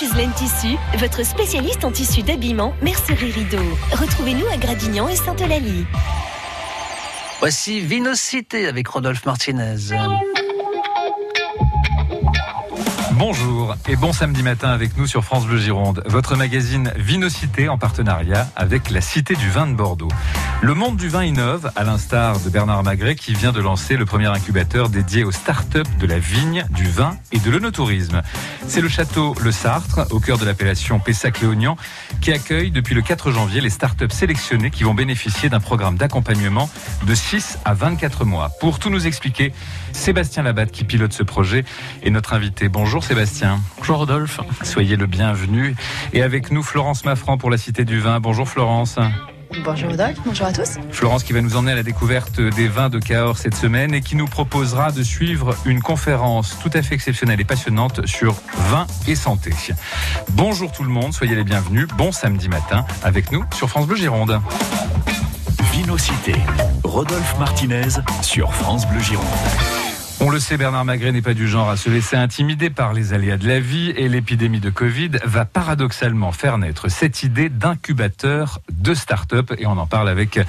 Tissu, votre spécialiste en tissu d'habillement, mercerie rideau. Retrouvez-nous à Gradignan et Sainte-Eulalie. Voici Vinocité avec Rodolphe Martinez. Bonjour et bon samedi matin avec nous sur France Bleu Gironde, votre magazine Vinocité en partenariat avec la Cité du vin de Bordeaux. Le monde du vin innove, à l'instar de Bernard Magret qui vient de lancer le premier incubateur dédié aux start-up de la vigne, du vin et de l'onotourisme. C'est le château Le Sartre, au cœur de l'appellation Pessac-Léognan, qui accueille depuis le 4 janvier les start-up sélectionnées qui vont bénéficier d'un programme d'accompagnement de 6 à 24 mois. Pour tout nous expliquer, Sébastien Labatte qui pilote ce projet est notre invité. Bonjour Sébastien. Bonjour Rodolphe. Soyez le bienvenu. Et avec nous Florence Maffran pour la Cité du Vin. Bonjour Florence. Bonjour Rodolphe, bonjour à tous. Florence qui va nous emmener à la découverte des vins de Cahors cette semaine et qui nous proposera de suivre une conférence tout à fait exceptionnelle et passionnante sur vin et santé. Bonjour tout le monde, soyez les bienvenus. Bon samedi matin avec nous sur France Bleu Gironde. Vinocité, Rodolphe Martinez sur France Bleu Gironde. On le sait, Bernard Magret n'est pas du genre à se laisser intimider par les aléas de la vie et l'épidémie de Covid va paradoxalement faire naître cette idée d'incubateur de start-up et on en parle avec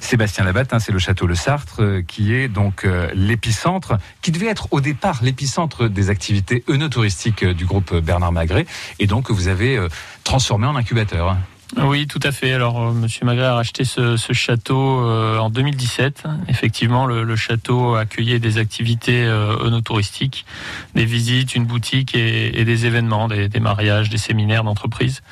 Sébastien Labatte, hein, c'est le château Le Sartre euh, qui est donc euh, l'épicentre, qui devait être au départ l'épicentre des activités œnotouristiques euh, du groupe Bernard Magret et donc vous avez transformé en incubateur. Oui, tout à fait. Alors, euh, Monsieur Magret a racheté ce, ce château euh, en 2017. Effectivement, le, le, château accueillait des activités euh, touristiques, des visites, une boutique et, et des événements, des, des, mariages, des séminaires d'entreprise.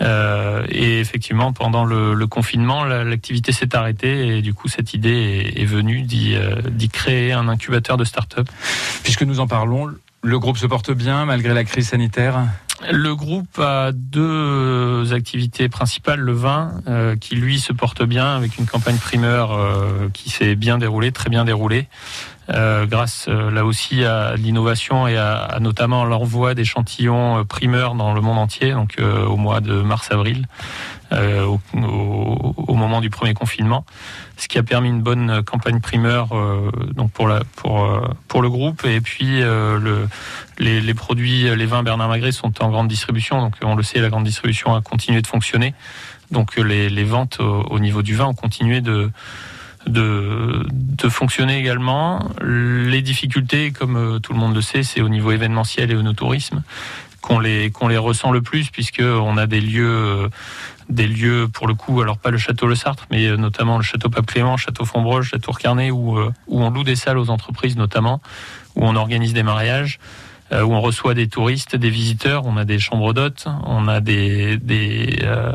Euh, et effectivement, pendant le, le confinement, l'activité s'est arrêtée et du coup, cette idée est, est venue d'y euh, créer un incubateur de start-up. Puisque nous en parlons, le groupe se porte bien malgré la crise sanitaire? Le groupe a deux activités principales. Le vin, euh, qui lui se porte bien avec une campagne primeur euh, qui s'est bien déroulée, très bien déroulée, euh, grâce euh, là aussi à l'innovation et à, notamment l'envoi d'échantillons euh, primeurs dans le monde entier, donc euh, au mois de mars-avril, au, moment du premier confinement, ce qui a permis une bonne campagne primeur donc pour, pour le groupe. Et puis le, les, produits, les vins Bernard Magret sont en grande distribution, donc on le sait, la grande distribution a continué de fonctionner. Donc les, les ventes au, au niveau du vin ont continué de fonctionner également. Les difficultés, comme euh, tout le monde le sait, c'est au niveau événementiel et au no tourisme qu'on les ressent le plus puisque on a des lieux euh, des lieux pour le coup alors pas le château Le Sartre mais euh, notamment le château Pape Clément, château Fontbroche, château Carnet où on loue des salles aux entreprises notamment où on organise des mariages euh, où on reçoit des touristes, des visiteurs, on a des chambres d'hôtes, on a des, des, euh,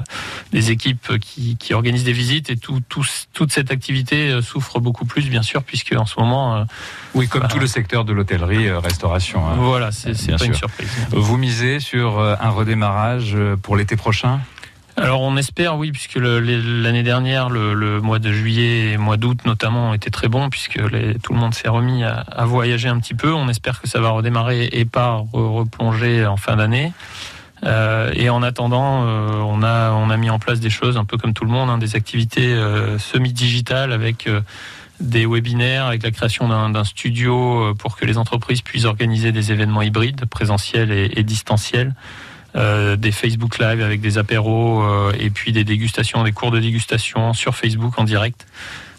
des équipes qui, qui, organisent des visites et tout, tout, toute cette activité euh, souffre beaucoup plus, bien sûr, puisque en ce moment... oui, comme bah, tout le secteur de l'hôtellerie, restauration. Hein. Voilà, c'est pas sûr. une surprise. Vous misez sur un redémarrage pour l'été prochain? Alors on espère, oui, puisque l'année dernière, le, mois de juillet et mois d'août notamment ont été très bons, puisque tout le monde s'est remis à, voyager un petit peu. On espère que ça va redémarrer et pas re, replonger en fin d'année. Euh, et en attendant, euh, on a on a mis en place des choses un peu comme tout le monde, hein, des activités euh, semi-digitales avec des webinaires, avec la création d'un studio pour que les entreprises puissent organiser des événements hybrides, présentiels et distanciels. Euh, des Facebook Live avec des apéros euh, et puis des dégustations, des cours de dégustation sur Facebook en direct.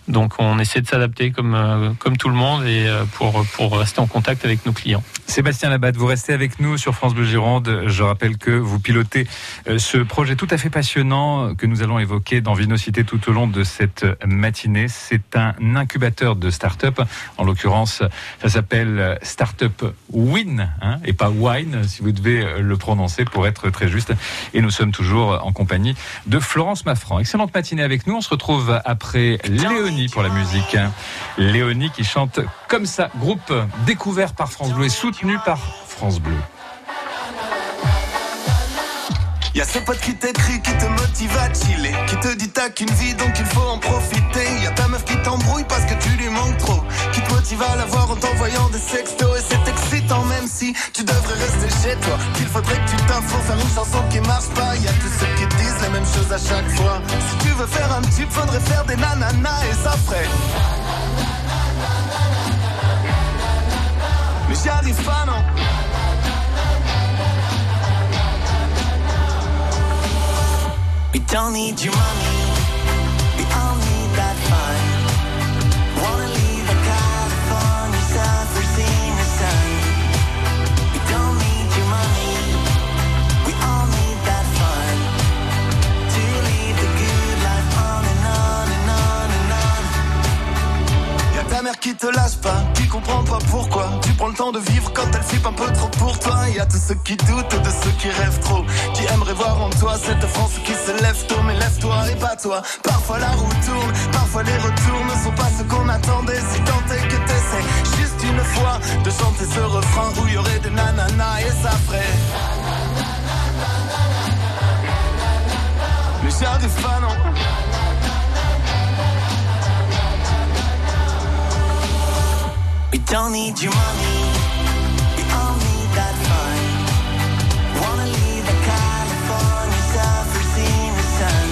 Donc on essaie de s'adapter comme, euh, comme tout le monde et euh, pour, pour rester en contact avec nos clients. Sébastien Labatte, vous restez avec nous sur France Bleu Gironde. Je rappelle que vous pilotez euh, ce projet tout à fait passionnant que nous allons évoquer dans Vinocité tout au long de cette matinée. C'est un incubateur de start-up. En l'occurrence, ça s'appelle Startup Win hein, et pas Wine, si vous devez le prononcer pour être très juste. Et nous sommes toujours en compagnie de Florence Maffran. Excellente matinée avec nous. On se retrouve après Léonie pour la musique. Léonie qui chante comme ça, groupe découvert par France Bleu et soutenu par France Bleu. Y'a ce pote qui t'écrit, qui te motive à chiller, qui te dit t'as qu'une vie donc il faut en profiter. Y'a ta meuf qui t'embrouille parce que tu lui manques trop, qui te motive à la voir en t'envoyant des sextos et c'est excitant même si tu devrais rester chez toi. Qu'il faudrait que tu t'affrontes faire une chanson qui marche pas. Y'a tous ceux qui disent les mêmes choses à chaque fois. Si tu veux faire un tube, faudrait faire des nananas et ça ferait. Mais j'y arrive pas non. Don't need your money. We all need that fun. Wanna leave a. We don't need your money. We all need that fun. To good life on and on and on and on. Y'a ta mère qui te lâche pas, qui comprend pas pourquoi. Tu prends le temps de vivre quand elle flippe un peu trop pour toi. Y'a tous ceux qui doutent de ceux qui rêvent trop. Qui aimeraient voir en toi cette France qui se lève tôt. Mais lève-toi et pas toi. Parfois la roue tourne, parfois les retours ne sont pas ce qu'on attendait. Si tant est que t'essaies juste une fois de chanter ce refrain où y aurait des nananas et ça ferait. Mais j'arrive pas non. We don't need your money. We all need that fun. Wanna leave a California suffer senior sun.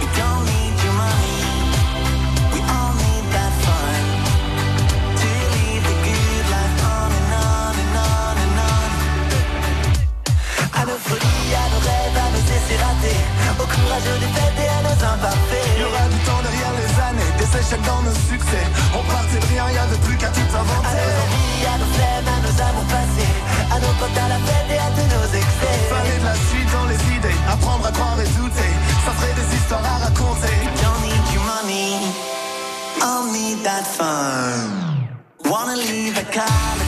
We don't need your money. We all need that fun. To leave the good life on and on and on and on. À nos folies, à nos rêves, à nos essais ratés. Au courage des fêtes et à nos imparfaits. Il y aura du temps derrière échecs dans nos succès. On partait de rien, il y avait plus qu'à tout inventer. À nos envies, à nos flemmes, à nos amours passés. À nos potes à la fête et à tous nos excès. Fallait de la suite dans les idées, apprendre à croire et douter. Ça ferait des histoires à raconter. Don't need your money, I'll need that fun. Wanna leave a California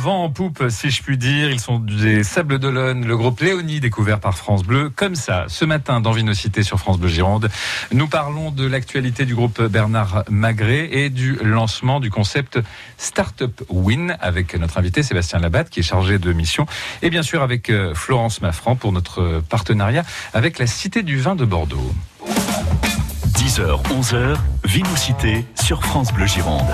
vent en poupe, si je puis dire. Ils sont des Sables d'Olonne, le groupe Léonie découvert par France Bleu. Comme ça, ce matin dans Vinocité sur France Bleu Gironde, nous parlons de l'actualité du groupe Bernard Magret et du lancement du concept Startup Win avec notre invité Sébastien Labatte qui est chargé de mission et bien sûr avec euh, Florence Maffran pour notre partenariat avec la Cité du Vin de Bordeaux. 10h, 11h, Vinocité sur France Bleu Gironde.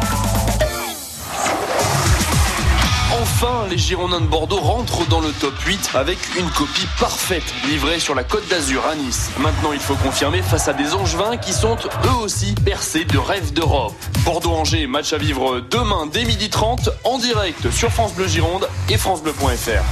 Enfin, les Girondins de Bordeaux rentrent dans le top 8 avec une copie parfaite livrée sur la Côte d'Azur à Nice. Maintenant, il faut confirmer face à des Angevins qui sont eux aussi percés de rêves d'Europe. Bordeaux-Angers, match à vivre demain dès 12h30 en direct sur France Bleu Gironde et francebleu.fr.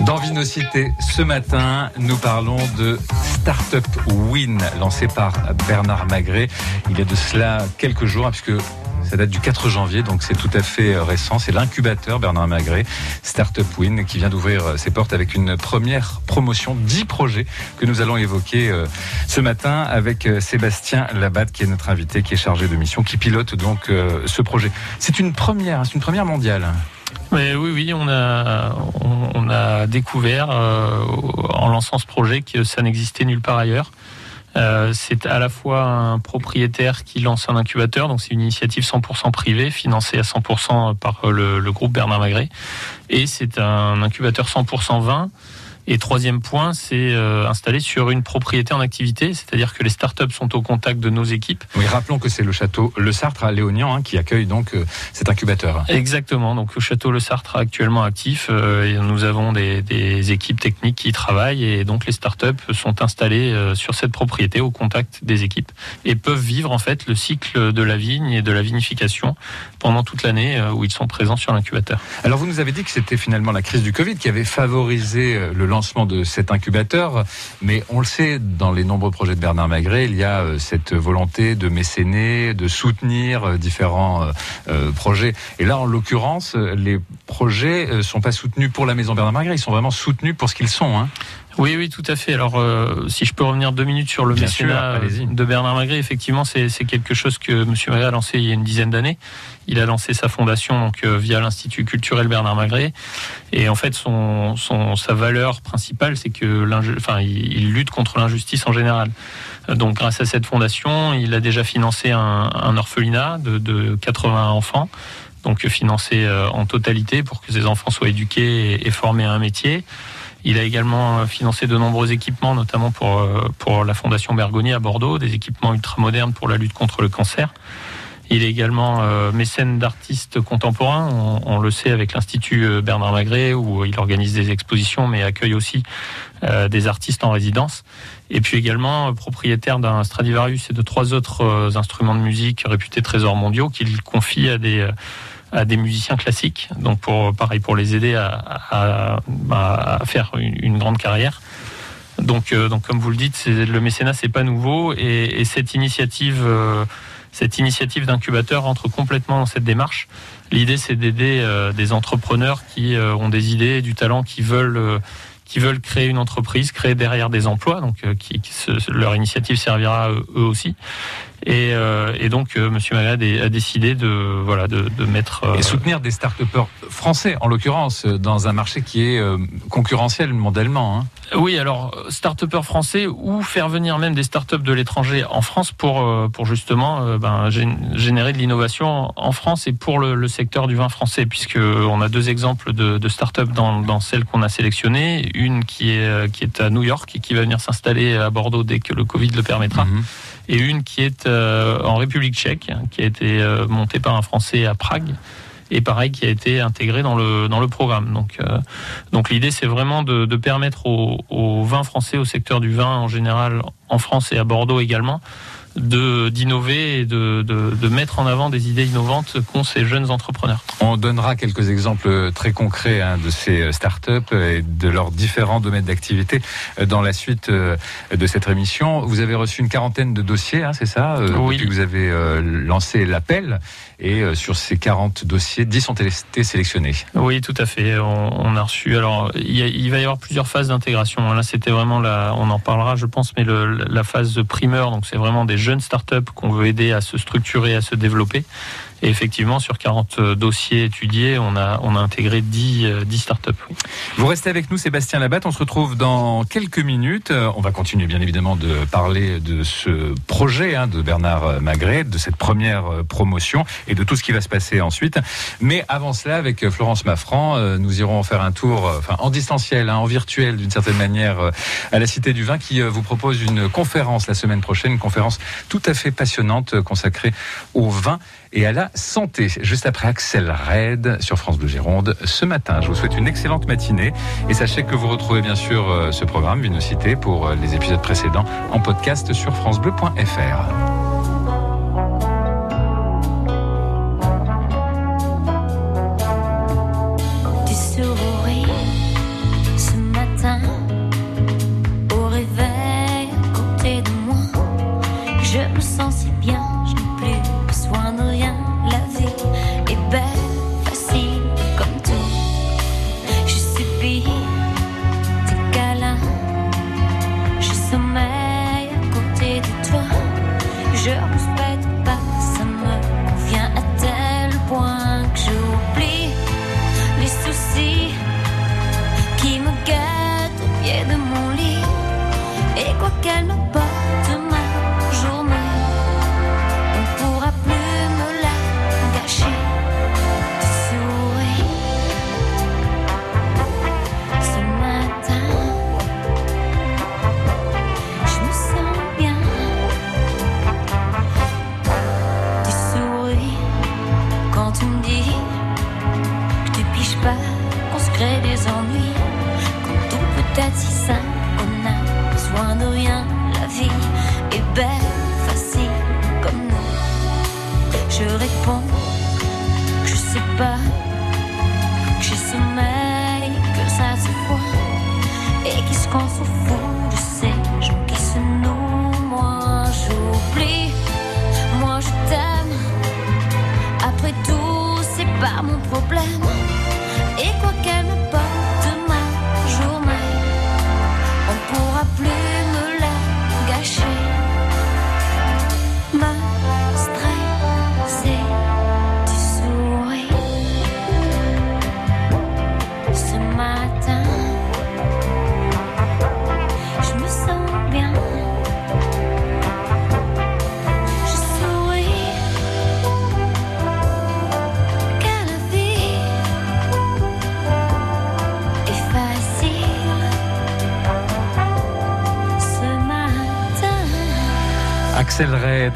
Dans Vinocité, ce matin, nous parlons de Startup Win, lancé par Bernard Magret. Il y a de cela quelques jours, hein, puisque ça date du 4 janvier, donc c'est tout à fait récent. C'est l'incubateur Bernard Magret, Startup Win, qui vient d'ouvrir ses portes avec une première promotion, 10 projets que nous allons évoquer euh, ce matin avec euh, Sébastien Labatte, qui est notre invité, qui est chargé de mission, qui pilote donc euh, ce projet. C'est une première, hein, c'est une première mondiale. Oui, oui, on a, on, a découvert euh, en lançant ce projet que ça n'existait nulle part ailleurs. Euh, c'est à la fois un propriétaire qui lance un incubateur, donc c'est une initiative 100% privée, financée à 100% par le, le groupe Bernard Magret, et c'est un incubateur 100% vin. Et troisième point, c'est euh, installé sur une propriété en activité, c'est-à-dire que les startups sont au contact de nos équipes. Oui, rappelons que c'est le château Le Sartre à Léognan hein, qui accueille donc euh, cet incubateur. Exactement. Donc le château Le Sartre actuellement actif. euh, et nous avons des, des équipes techniques qui y travaillent et donc les startups sont installées euh, sur cette propriété au contact des équipes et peuvent vivre en fait le cycle de la vigne et de la vinification pendant toute l'année où ils sont présents sur l'incubateur. Alors vous nous avez dit que c'était finalement la crise du Covid qui avait favorisé le de cet incubateur, mais on le sait, dans les nombreux projets de Bernard Magret, il y a euh, cette volonté de mécéner, de soutenir euh, différents euh, projets. Et là, en l'occurrence, les projets euh, sont pas soutenus pour la Maison Bernard Magret, ils sont vraiment soutenus pour ce qu'ils sont. Hein. Oui, oui, tout à fait. Alors, euh, si je peux revenir deux minutes sur le Bien mécénat allez-y. de Bernard Magret, effectivement, c'est quelque chose que M. Magret a lancé il y a une dizaine d'années. Il a lancé sa fondation donc euh, via l'Institut culturel Bernard Magret, et en fait, son, son sa valeur principale, c'est que enfin, il, il lutte contre l'injustice en général. Donc grâce à cette fondation, il a déjà financé un, orphelinat de, de 80 enfants donc financé en totalité pour que ces enfants soient éduqués et, formés à un métier. Il a également financé de nombreux équipements, notamment pour, pour la Fondation Bergoni à Bordeaux, des équipements ultramodernes pour la lutte contre le cancer. Il est également euh, mécène d'artistes contemporains. On, le sait avec l'Institut euh, Bernard Magret où il organise des expositions mais accueille aussi euh, des artistes en résidence. Et puis également propriétaire d'un Stradivarius et de trois autres instruments de musique réputés trésors mondiaux qu'il confie à des à des musiciens classiques. Donc pour pareil pour les aider à, faire une, grande carrière. Donc, donc comme vous le dites, le mécénat c'est pas nouveau et, et cette initiative cette initiative d'incubateur rentre complètement dans cette démarche. L'idée, c'est d'aider euh, des entrepreneurs qui euh, ont des idées, du talent, qui veulent euh, qui veulent créer une entreprise, créer derrière des emplois, donc leur initiative servira eux aussi. Et, euh, et donc, euh, Monsieur Magad a décidé de voilà de, de mettre et soutenir des start-upers français, en l'occurrence, dans un marché qui est concurrentiel mondialement. Hein. Oui, alors start-upers français ou faire venir même des start-up de l'étranger en France pour pour justement ben, générer de l'innovation en France et pour le, le, secteur du vin français, puisque on a deux exemples de, de start-up dans, dans celles qu'on a sélectionnées une qui est, euh, qui est à New York et qui va venir s'installer à Bordeaux dès que le Covid le permettra. Mhm. Et une qui est euh, en République tchèque, qui a été euh, montée par un Français à Prague et pareil qui a été intégré dans le programme. Donc donc l'idée c'est vraiment de, permettre aux, vins français, au secteur du vin en général en France et à Bordeaux également, de d'innover et de, de, de, mettre en avant des idées innovantes qu'ont ces jeunes entrepreneurs. On donnera quelques exemples très concrets hein, de ces startups et de leurs différents domaines d'activité dans la suite euh, de cette émission. Vous avez reçu une quarantaine de dossiers, hein, c'est ça euh, Oui. Depuis que vous avez euh, lancé l'appel et sur ces 40 dossiers, 10 ont été sélectionnés. Oui, tout à fait. On, a reçu. Alors, il, va y avoir plusieurs phases d'intégration. Là, c'était vraiment la. On en parlera, je pense, mais la phase primeur. Donc, c'est vraiment des jeunes startups qu'on veut aider à se structurer, à se développer. Et effectivement, sur 40 euh, dossiers étudiés, on a, on a intégré 10, 10 euh, startups. Vous restez avec nous, Sébastien Labatte. On se retrouve dans quelques minutes. Euh, on va continuer, bien évidemment, de parler de ce projet hein, de Bernard Magret, de cette première promotion et de tout ce qui va se passer ensuite. Mais avant cela, avec Florence Maffran, nous irons faire un tour en distanciel, hein, en virtuel d'une certaine manière, à la Cité du Vin qui vous propose une conférence la semaine prochaine, une conférence tout à fait passionnante consacrée au vin et à la santé. Juste après Axel Red sur France Bleu Gironde ce matin. Je vous souhaite une excellente matinée et sachez que vous retrouvez bien sûr euh, ce programme Vinocité pour euh, les épisodes précédents en podcast sur francebleu.fr.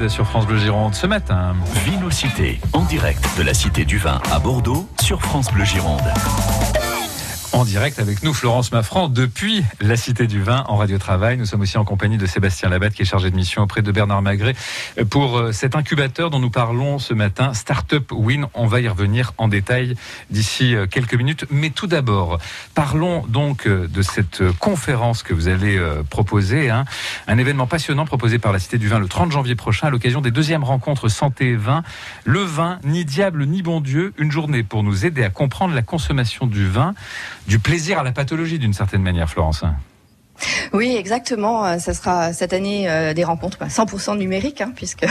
Sur France Bleu Gironde ce matin. Vinocité, en direct de la Cité du Vin à Bordeaux sur France Bleu Gironde. Direct avec nous, Florence Maffran, depuis la Cité du Vin en Radio Travail. Nous sommes aussi en compagnie de Sébastien Labatte, qui est chargé de mission auprès de Bernard Magret, pour euh, cet incubateur dont nous parlons ce matin, Startup Win. On va y revenir en détail d'ici euh, quelques minutes. Mais tout d'abord, parlons donc euh, de cette conférence que vous avez proposée, hein. un événement passionnant proposé par la Cité du Vin le 30 janvier prochain à l'occasion des deuxièmes rencontres santé et vin. Le vin, ni diable ni bon Dieu, une journée pour nous aider à comprendre la consommation du vin du plaisir à la pathologie d'une certaine manière, Florence. Oui, exactement. Euh, ça sera cette année euh, des rencontres 100% bah, numériques, hein, puisque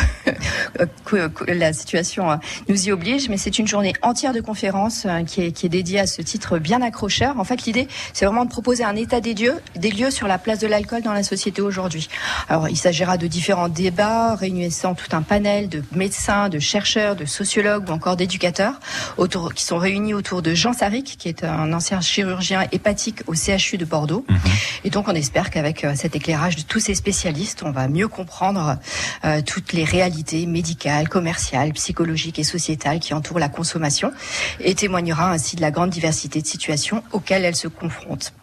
la situation euh, nous y oblige. Mais c'est une journée entière de conférences qui est, qui est dédiée à ce titre bien accrocheur. En fait, l'idée, c'est vraiment de proposer un état des lieux, des lieux sur la place de l'alcool dans la société aujourd'hui. Alors, il s'agira de différents débats réunissant tout un panel de médecins, de chercheurs, de sociologues ou encore d'éducateurs autour, qui sont réunis autour de Jean Saric, qui est un ancien chirurgien hépatique au CHU de Bordeaux. Mhm. Et donc, on espère qu'avec euh, cet éclairage de tous ces spécialistes, on va mieux comprendre euh, toutes les réalités médicales, commerciales, psychologiques et sociétales qui entourent la consommation et témoignera ainsi de la grande diversité de situations auxquelles elle se confronte.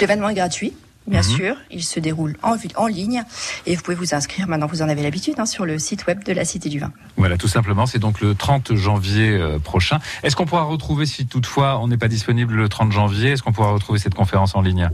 L'événement est gratuit. Bien mhm. sûr, il se déroule en, en ligne et vous pouvez vous inscrire, maintenant vous en avez l'habitude, hein, sur le site web de la Cité du Vin. Voilà, tout simplement, c'est donc le 30 janvier euh, prochain. Est-ce qu'on pourra retrouver, si toutefois on n'est pas disponible le 30 janvier, est-ce qu'on pourra retrouver cette conférence en ligne?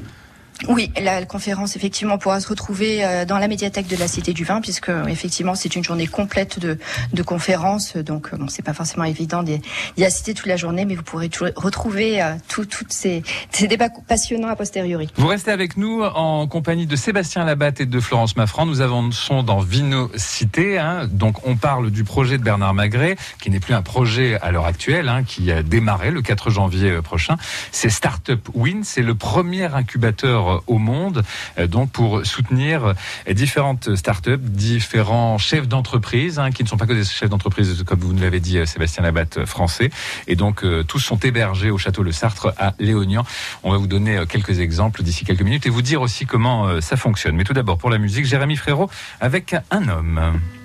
Oui, la conférence effectivement pourra se retrouver euh, dans la médiathèque de la Cité du Vin, puisque effectivement c'est une journée complète de, conférences, donc euh, bon, c'est pas forcément évident d'y assister toute la journée, mais vous pourrez retrouver euh, tous ces, débats passionnants a posteriori. Vous restez avec nous en compagnie de Sébastien Labatte et de Florence Maffran. Nous avançons dans Vinocité, hein, donc on parle du projet de Bernard Magret, qui n'est plus un projet à l'heure actuelle, hein, qui a démarré le 4 janvier prochain. C'est Startup Win, c'est le premier incubateur au monde, euh, donc pour soutenir euh, différentes startups, différents chefs d'entreprise, hein, qui ne sont pas que des chefs d'entreprise, comme vous nous l'avez dit, euh, Sébastien Labatte, français. Et donc, tous sont hébergés au château Le Sartre à Léognan. On va vous donner quelques exemples d'ici quelques minutes et vous dire aussi comment ça fonctionne. Mais tout d'abord, pour la musique, Jérémy Frérot avec un homme.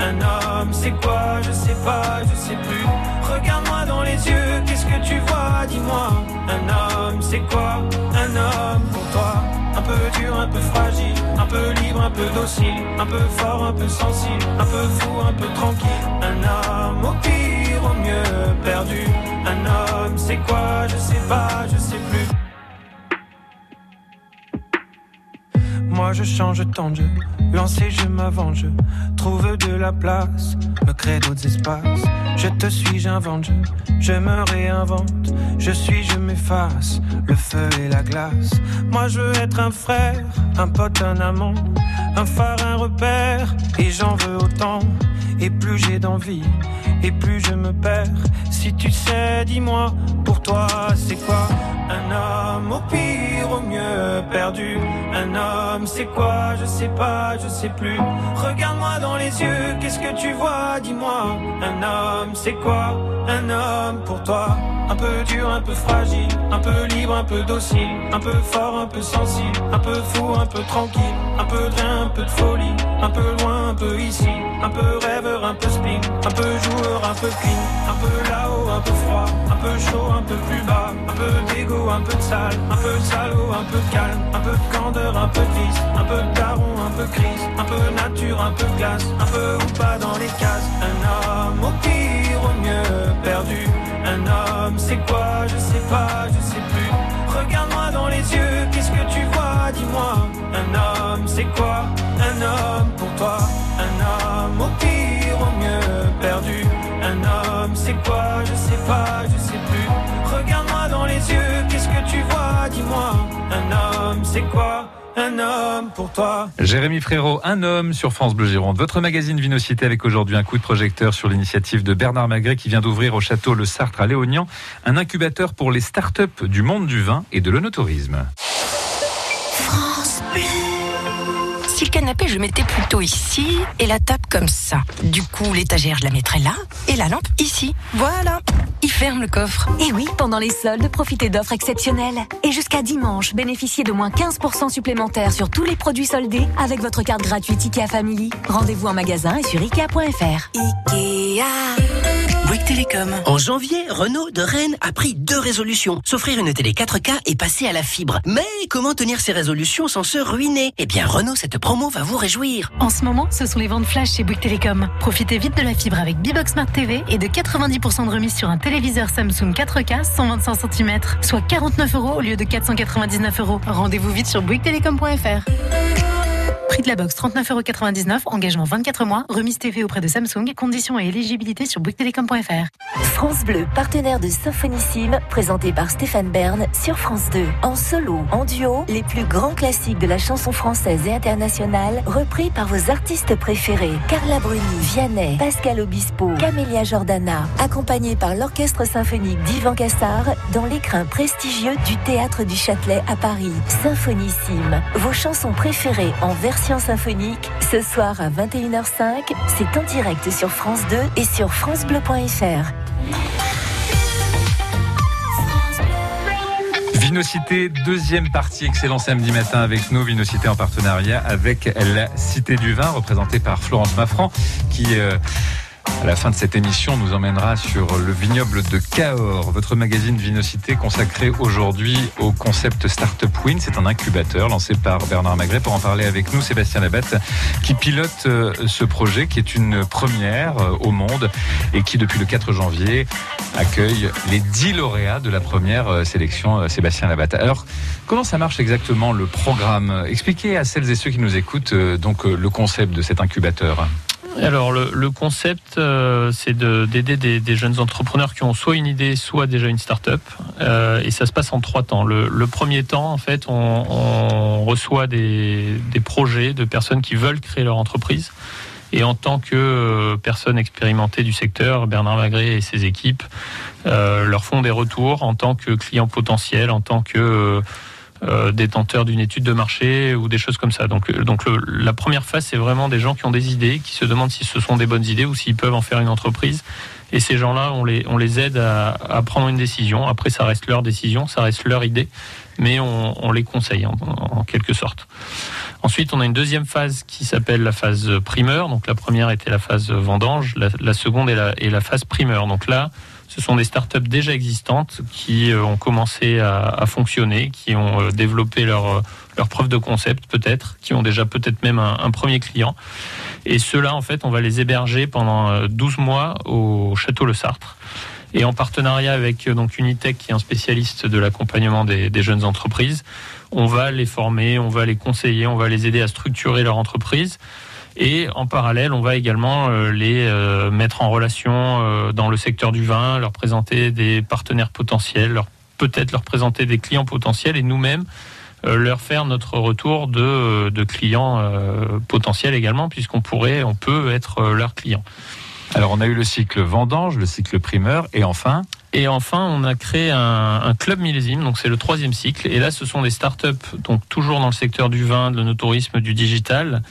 Un homme, c'est quoi? Je sais pas, je sais plus. Regarde-moi dans les yeux, qu'est-ce que tu vois? Dis-moi. Un homme, c'est quoi? Un homme pour toi Un peu dur, un peu fragile, un peu libre, un peu docile, un peu fort, un peu sensible, un peu fou, un peu tranquille. Un homme au pire, au mieux perdu. Un homme, c'est quoi? Je sais pas, je sais plus. Moi je change tant de jeu, lancer je m'avance, je trouve de la place, me crée d'autres espaces. Je te suis, j'invente, je, je me réinvente, je suis, je m'efface, le feu et la glace. Moi je veux être un frère, un pote, un amant, un phare, un repère, et j'en veux autant. Et plus j'ai d'envie, et plus je me perds. Si tu sais, dis-moi, pour toi c'est quoi Un homme au pire, au mieux perdu. Un homme c'est quoi Je sais pas, je sais plus. Regarde-moi dans les yeux, qu'est-ce que tu vois Dis-moi. Un homme c'est quoi Un homme pour toi un peu dur, un peu fragile, un peu libre, un peu docile, un peu fort, un peu sensible, un peu fou, un peu tranquille, un peu de rien, un peu de folie, un peu loin, un peu ici, un peu rêveur, un peu spin, un peu joueur, un peu clean, un peu là-haut, un peu froid, un peu chaud, un peu plus bas, un peu d'égo, un peu de sale, un peu de un peu calme, un peu de candeur, un peu vice, un peu daron, un peu crise, un peu nature, un peu glace, un peu ou pas dans les cases, un homme au pire, au mieux perdu. Un homme, c'est quoi? Je sais pas, je sais plus. Regarde-moi dans les yeux, qu'est-ce que tu vois? Dis-moi. Un homme, c'est quoi? Un homme pour toi. Un homme au pire, au mieux perdu. Un homme, c'est quoi? Je sais pas, je sais plus. Yeux, qu'est-ce que tu vois? Dis-moi. Un homme, c'est quoi? Un homme pour toi. Jérémy Frérot, un homme sur France Bleu Gironde. Votre magazine Vinocité avec aujourd'hui un coup de projecteur sur l'initiative de Bernard Magret qui vient d'ouvrir au château Le Sartre à Léognan un incubateur pour les start-up du monde du vin et de l'onotourisme. France Bleu. Si le canapé, je mettais plutôt ici et la table comme ça. Du coup, l'étagère, je la mettrais là et la lampe ici. Voilà. Il ferme le coffre. Et oui, pendant les soldes, profitez d'offres exceptionnelles. Et jusqu'à dimanche, bénéficiez de moins 15% supplémentaires sur tous les produits soldés avec votre carte gratuite IKEA Family. Rendez-vous en magasin et sur ikea.fr. Ikea. Bouygues Télécom. En janvier, Renault de Rennes a pris deux résolutions. S'offrir une télé 4K et passer à la fibre. Mais comment tenir ces résolutions sans se ruiner? Eh bien, Renault, cette promo va vous réjouir. En ce moment, ce sont les ventes flash chez Bouygues Télécom. Profitez vite de la fibre avec Bibox Smart TV et de 90% de remise sur un téléviseur Samsung 4K 125 cm, soit 49 euros au lieu de 499 euros. Rendez-vous vite sur bouyguestelecom.fr. Prix de la box 39,99€, engagement 24 mois, remise TV auprès de Samsung, conditions et éligibilité sur bouyguestelecom.fr. France Bleu, partenaire de Symphonissime, présenté par Stéphane Bern sur France 2. En solo, en duo, les plus grands classiques de la chanson française et internationale, repris par vos artistes préférés. Carla Bruni, Vianney, Pascal Obispo, Camélia Jordana, accompagné par l'orchestre symphonique d'Yvan Cassard dans l'écrin prestigieux du Théâtre du Châtelet à Paris. Symphonissime, vos chansons préférées en version symphonique, ce soir à 21h05, c'est en direct sur France 2 et sur francebleu.fr. Vinocité, deuxième partie, excellent samedi matin avec nous. Vinocité en partenariat avec la Cité du Vin, représentée par Florence Maffran, qui... Euh, à la fin de cette émission, nous emmènera sur le vignoble de Cahors, votre magazine Vinocité consacré aujourd'hui au concept Startup Win. C'est un incubateur lancé par Bernard Magret. Pour en parler avec nous, Sébastien Labatte, qui pilote euh, ce projet, qui est une première euh, au monde et qui, depuis le 4 janvier, accueille les 10 lauréats de la première euh, sélection Sébastien Labatte. Alors, comment ça marche exactement le programme? Expliquez à celles et ceux qui nous écoutent donc le concept de cet incubateur. Alors le, concept, euh, c'est d'aider des, jeunes entrepreneurs qui ont soit une idée, soit déjà une start-up. Euh, et ça se passe en trois temps. Le, premier temps, en fait, on, reçoit des, projets de personnes qui veulent créer leur entreprise. Et en tant que euh, personne expérimentée du secteur, Bernard Magret et ses équipes leur font des retours en tant que client potentiel, en tant que euh, détenteurs d'une étude de marché ou des choses comme ça. Donc, euh, donc la première phase, c'est vraiment des gens qui ont des idées, qui se demandent si ce sont des bonnes idées ou s'ils peuvent en faire une entreprise. Et ces gens-là, on les, on les aide à, à, prendre une décision. Après, ça reste leur décision, ça reste leur idée, mais on, on les conseille en, en, quelque sorte. Ensuite, on a une deuxième phase qui s'appelle la phase primeur. Donc la première était la phase vendange, la, la seconde est la, est la phase primeur. Donc là, ce sont des startups déjà existantes qui euh, ont commencé à, fonctionner, qui ont euh, développé leur, euh, leur preuve de concept peut-être, qui ont déjà peut-être même un, premier client. Et ceux-là, en fait, on va les héberger pendant 12 mois au Château Le Sartre. Et en partenariat avec donc Unitech, qui est un spécialiste de l'accompagnement des jeunes entreprises, on va les former, on va les conseiller, on va les aider à structurer leur entreprise. Et en parallèle, on va également euh, les euh, mettre en relation euh, dans le secteur du vin, leur présenter des partenaires potentiels, leur peut-être leur présenter des clients potentiels et nous-mêmes leur faire notre retour de, de clients potentiels également, puisqu'on pourrait, on peut être leur client. Alors on a eu le cycle vendange, le cycle primeur, et enfin? Et enfin, on a créé un, un club millésime, donc c'est le troisième cycle. Et là, ce sont des startups, donc toujours dans le secteur du vin, de tourisme, du digital,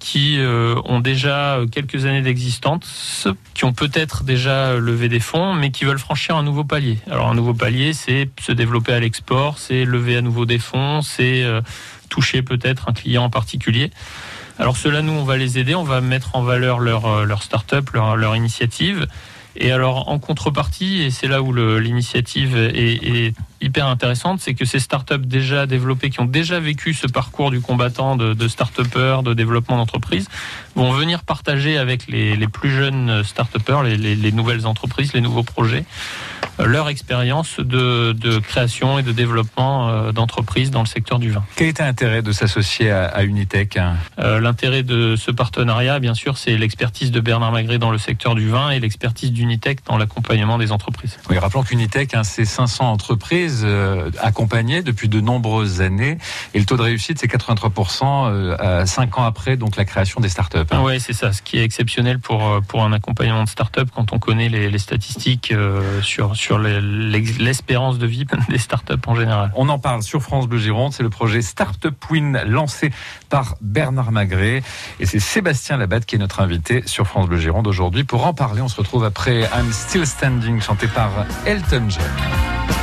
qui euh, ont déjà quelques années d'existence, qui ont peut-être déjà levé des fonds, mais qui veulent franchir un nouveau palier. Alors un nouveau palier, c'est se développer à l'export, c'est lever à nouveau des fonds, c'est euh, toucher peut-être un client en particulier. Alors cela, nous, on va les aider, on va mettre en valeur leur, euh, leur start-up, leur, leur initiative. Et alors, en contrepartie, et c'est là où l'initiative est, hyper intéressante, c'est que ces startups déjà développées, qui ont déjà vécu ce parcours du combattant de, de start-upers, de développement d'entreprise, vont venir partager avec les, plus jeunes start-upers, les, les, nouvelles entreprises, les nouveaux projets, leur expérience de, de, création et de développement d'entreprises dans le secteur du vin. Quel était l'intérêt de s'associer à, à, Unitech hein? L'intérêt de ce partenariat, bien sûr, c'est l'expertise de Bernard Magret dans le secteur du vin et l'expertise d'Unitech dans l'accompagnement des entreprises. Oui, rappelons qu'Unitech, hein, c'est 500 entreprises accompagnées depuis de nombreuses années et le taux de réussite, c'est 83% à 5 ans après donc la création des startups. Hein. Oui, c'est ça, ce qui est exceptionnel pour, pour un accompagnement de start-up quand on connaît les, les statistiques euh, sur, sur l'espérance de vie des start-up en général. On en parle sur France Bleu Gironde, c'est le projet Startup Win lancé par Bernard Magret et c'est Sébastien Labatte qui est notre invité sur France Bleu Gironde aujourd'hui. Pour en parler, on se retrouve après I'm Still Standing chanté par Elton John.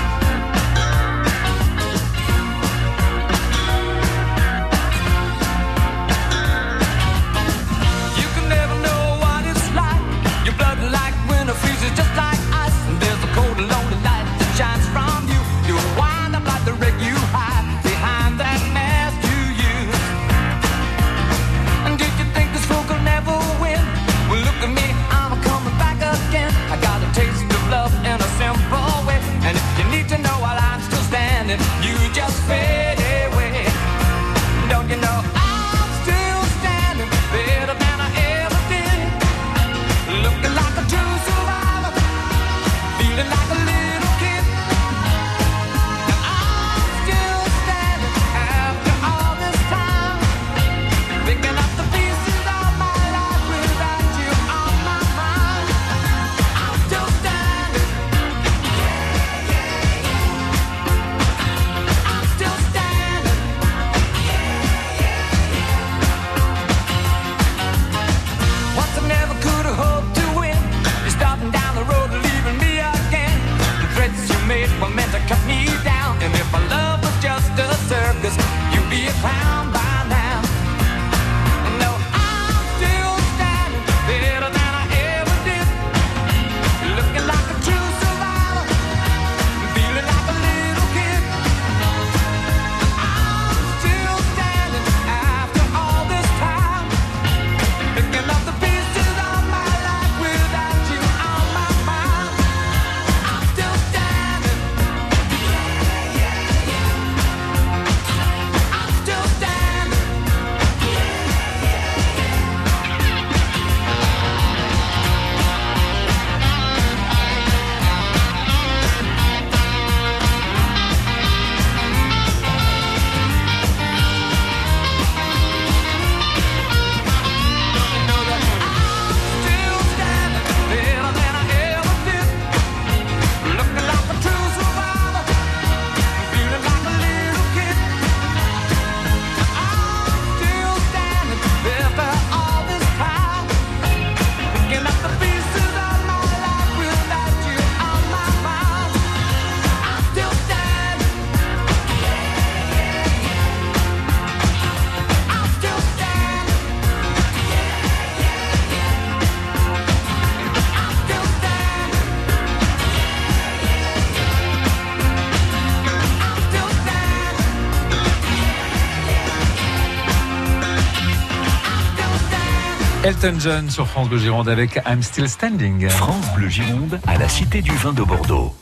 Elton John sur France Bleu Gironde avec I'm Still Standing. France Bleu Gironde à la Cité du Vin de Bordeaux.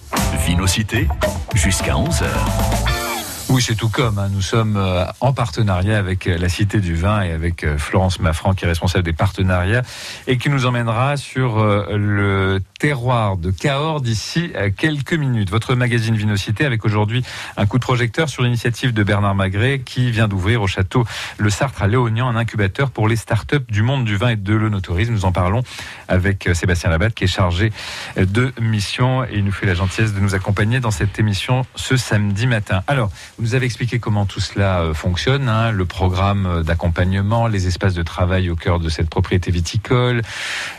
Vinocité jusqu'à 11h. Oui, c'est tout comme. Hein. Nous sommes euh, en partenariat avec euh, la Cité du Vin et avec euh, Florence Maffran, qui est responsable des partenariats, et qui nous emmènera sur le terroir de Cahors d'ici quelques minutes. Votre magazine Vinocité avec aujourd'hui un coup de projecteur sur l'initiative de Bernard Magret, qui vient d'ouvrir au château Le Sartre à Léognan un incubateur pour les start-up du monde du vin et de l'onotourisme. Nous en parlons avec Sébastien Labatte, qui est chargé de mission et il nous fait la gentillesse de nous accompagner dans cette émission ce samedi matin. Alors, vous nous avez expliqué comment tout cela euh, fonctionne, hein, le programme euh, d'accompagnement, les espaces de travail au cœur de cette propriété viticole,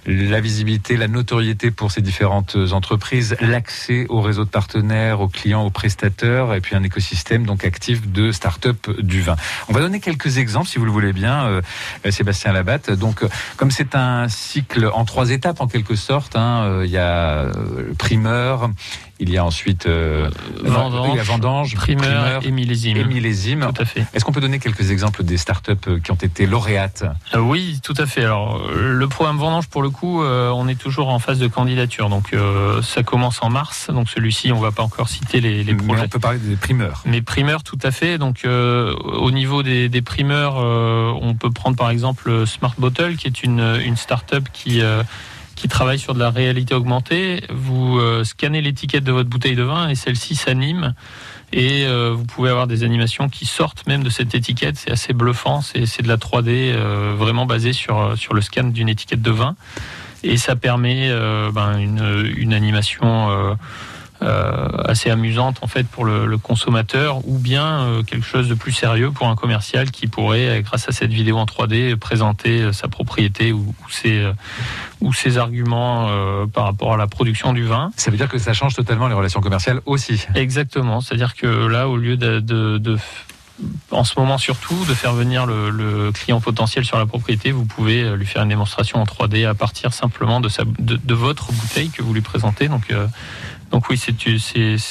la visibilité, la notoriété pour ces différentes entreprises, l'accès au réseau de partenaires, aux clients, aux prestataires, et puis un écosystème donc actif de start-up du vin. On va donner quelques exemples, si vous le voulez bien, euh, Sébastien Labatte. Donc, comme c'est un cycle en trois étapes en quelque sorte, hein, il y a primeur, il y a ensuite vendange, vendange, primeur, primeur millésime. Et millésime. Tout à fait. Est-ce qu'on peut donner quelques exemples des startups euh, qui ont été lauréates? Euh, Oui, tout à fait. Alors, euh, le programme Vendange, pour le coup, euh, on est toujours en phase de candidature. Donc, euh, ça commence en mars. Donc, celui-ci, on va pas encore citer les, les Mais projets. on peut parler des primeurs. Mais primeurs, tout à fait. Donc, euh, au niveau des, des primeurs, euh, on peut prendre par exemple Smart Bottle, qui est une, une start-up qui, euh, qui travaille sur de la réalité augmentée. Vous euh, scannez l'étiquette de votre bouteille de vin et celle-ci s'anime. Et euh, vous pouvez avoir des animations qui sortent même de cette étiquette. C'est assez bluffant. C'est de la 3D euh, vraiment basée sur, sur le scan d'une étiquette de vin. Et ça permet ben, une, une animation assez amusante en fait pour le, le consommateur ou bien euh, quelque chose de plus sérieux pour un commercial qui pourrait, euh, grâce à cette vidéo en 3D, présenter euh, sa propriété ou, ou ses, euh, ou ses arguments euh, par rapport à la production du vin. Ça veut dire que ça change totalement les relations commerciales aussi. Exactement, c'est-à-dire que là, au lieu de, de- de- en ce moment surtout, de faire venir le, le client potentiel sur la propriété, vous pouvez euh, lui faire une démonstration en 3D à partir simplement de, sa, de, de votre bouteille que vous lui présentez. Donc, euh, donc oui, c'est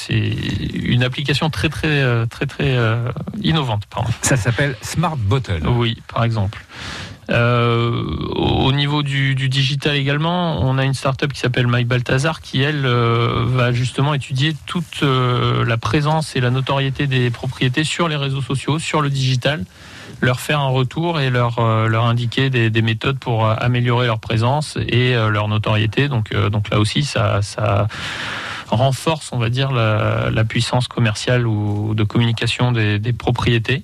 une application très très euh, très très euh, innovante. Pardon. Ça s'appelle Smart Bottle. Oui, par exemple. Euh, au niveau du, du digital également, on a une start-up qui s'appelle My Balthazar qui, elle, euh, va justement étudier toute la présence et la notoriété des propriétés sur les réseaux sociaux, sur le digital, leur faire un retour et leur, leur indiquer des, des méthodes pour améliorer leur présence et leur notoriété. Donc, donc là aussi, ça, ça renforce, on va dire, la, la puissance commerciale ou de communication des, des propriétés.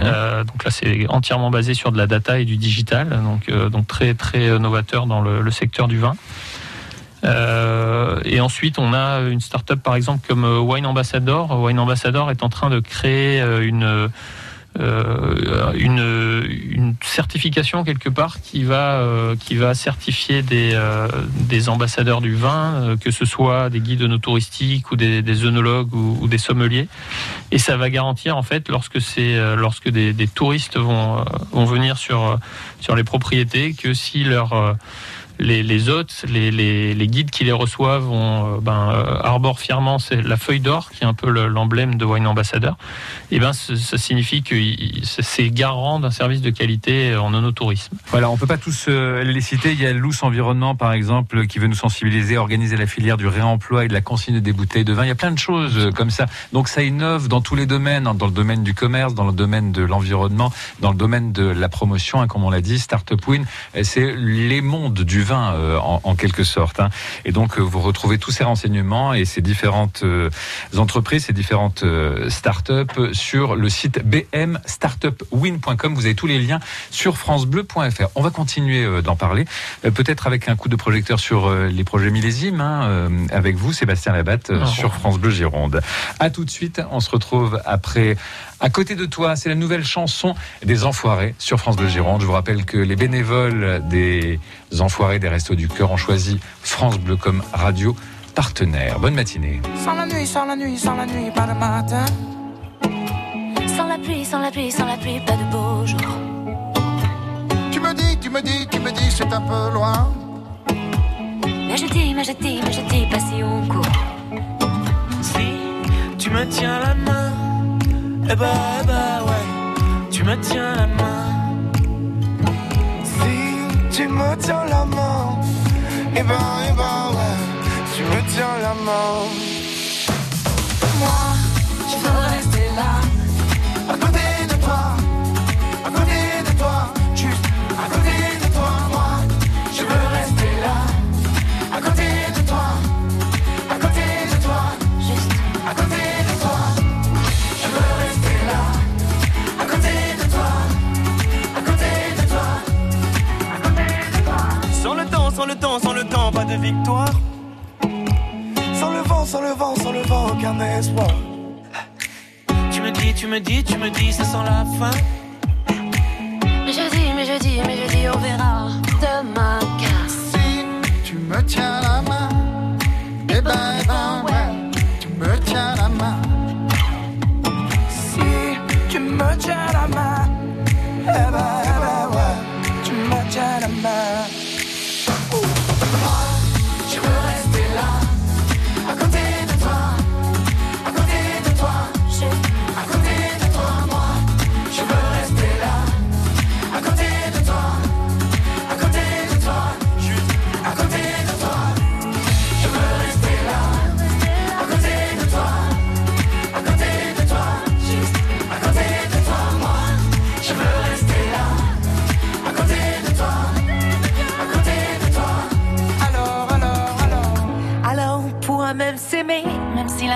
Euh, donc là, c'est entièrement basé sur de la data et du digital, donc, euh, donc très très novateur dans le, le secteur du vin. Euh, et ensuite, on a une start-up par exemple comme euh, Wine Ambassador. Wine Ambassador est en train de créer euh, une euh, une, certification quelque part qui va euh, qui va certifier des euh, des ambassadeurs du vin, que ce soit des guides no touristiques ou des, des œnologues ou, des sommeliers, et ça va garantir en fait lorsque lorsque des, des touristes vont vont venir sur sur les propriétés que si leur les, hôtes, les, guides qui les reçoivent ont, euh, ben, euh, arborent fièrement la feuille d'or, qui est un peu le- l'emblème de Wine Ambassador. Et ben, ce- ça signifie que c'est garant d'un service de qualité en onotourisme. Voilà, on peut pas tous euh, les citer. Il y a Luce Environnement, par exemple, qui veut nous sensibiliser, organiser la filière du réemploi et de la consigne des bouteilles de vin. Il y a plein de choses comme ça. Donc ça innove dans tous les domaines, hein, dans le domaine du commerce, dans le domaine de l'environnement, dans le domaine de la promotion, hein, comme on l'a dit, Startup Win. C'est les mondes du vin, euh, en, en quelque sorte. hein. Et donc euh, vous retrouvez tous ces renseignements et ces différentes euh, entreprises, ces différentes startups sur le site bmstartupwin.com. Vous avez tous les liens sur francebleu.fr. On va continuer d'en parler, peut-être avec un coup de projecteur sur les projets millésimes, hein, avec vous, Sébastien Labatte, Oh. sur France Bleu Gironde. À tout de suite, on se retrouve après. À côté de toi, c'est la nouvelle chanson des Enfoirés sur France Bleu Gironde. Je vous rappelle que les bénévoles des Enfoirés des Restos du Cœur ont choisi France Bleu comme radio partenaire. Bonne matinée. Sans la nuit, sans la nuit, sans la nuit, pas de matin. Sans la pluie, sans la pluie, sans la pluie, pas de beau jour. Tu me dis, tu me dis, tu me dis, c'est un peu loin. Mais je dis, mais je dis, mais je dis pas si on court. Si tu me tiens la main, eh bah, eh bah ouais, tu me tiens la main. Si tu me tiens la main, eh ben, eh ben, ouais, tu me tiens la main. Moi, je Sans le temps, sans le temps, pas de victoire. Sans le vent, sans le vent, sans le vent, aucun espoir. Tu me dis, tu me dis, tu me dis, ça sent la fin. Mais je dis, mais je dis, mais je dis, on verra demain. Car Si tu me tiens la main, eh ben, eh ben,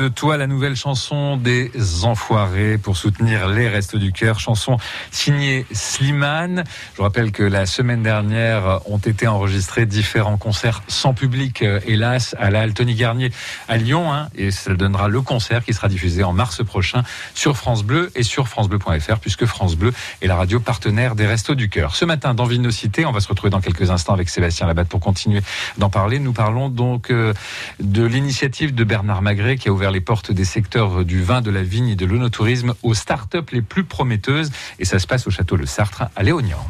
de toi, la nouvelle chanson des Enfoirés pour soutenir les Restos du Cœur, chanson signée Slimane. Je rappelle que la semaine dernière ont été enregistrés différents concerts sans public, euh, hélas, à la Tony Garnier à Lyon, hein, et ça donnera le concert qui sera diffusé en mars prochain sur France Bleu et sur francebleu.fr, puisque France Bleu est la radio partenaire des Restos du Cœur. Ce matin, dans Vinocité, on va se retrouver dans quelques instants avec Sébastien Labatte pour continuer d'en parler. Nous parlons donc euh, de l'initiative de Bernard Magret qui a ouvert les portes des secteurs du vin, de la vigne et de l'onotourisme aux start-up les plus prometteuses. Et ça se passe au château Le Sartre à Léognan.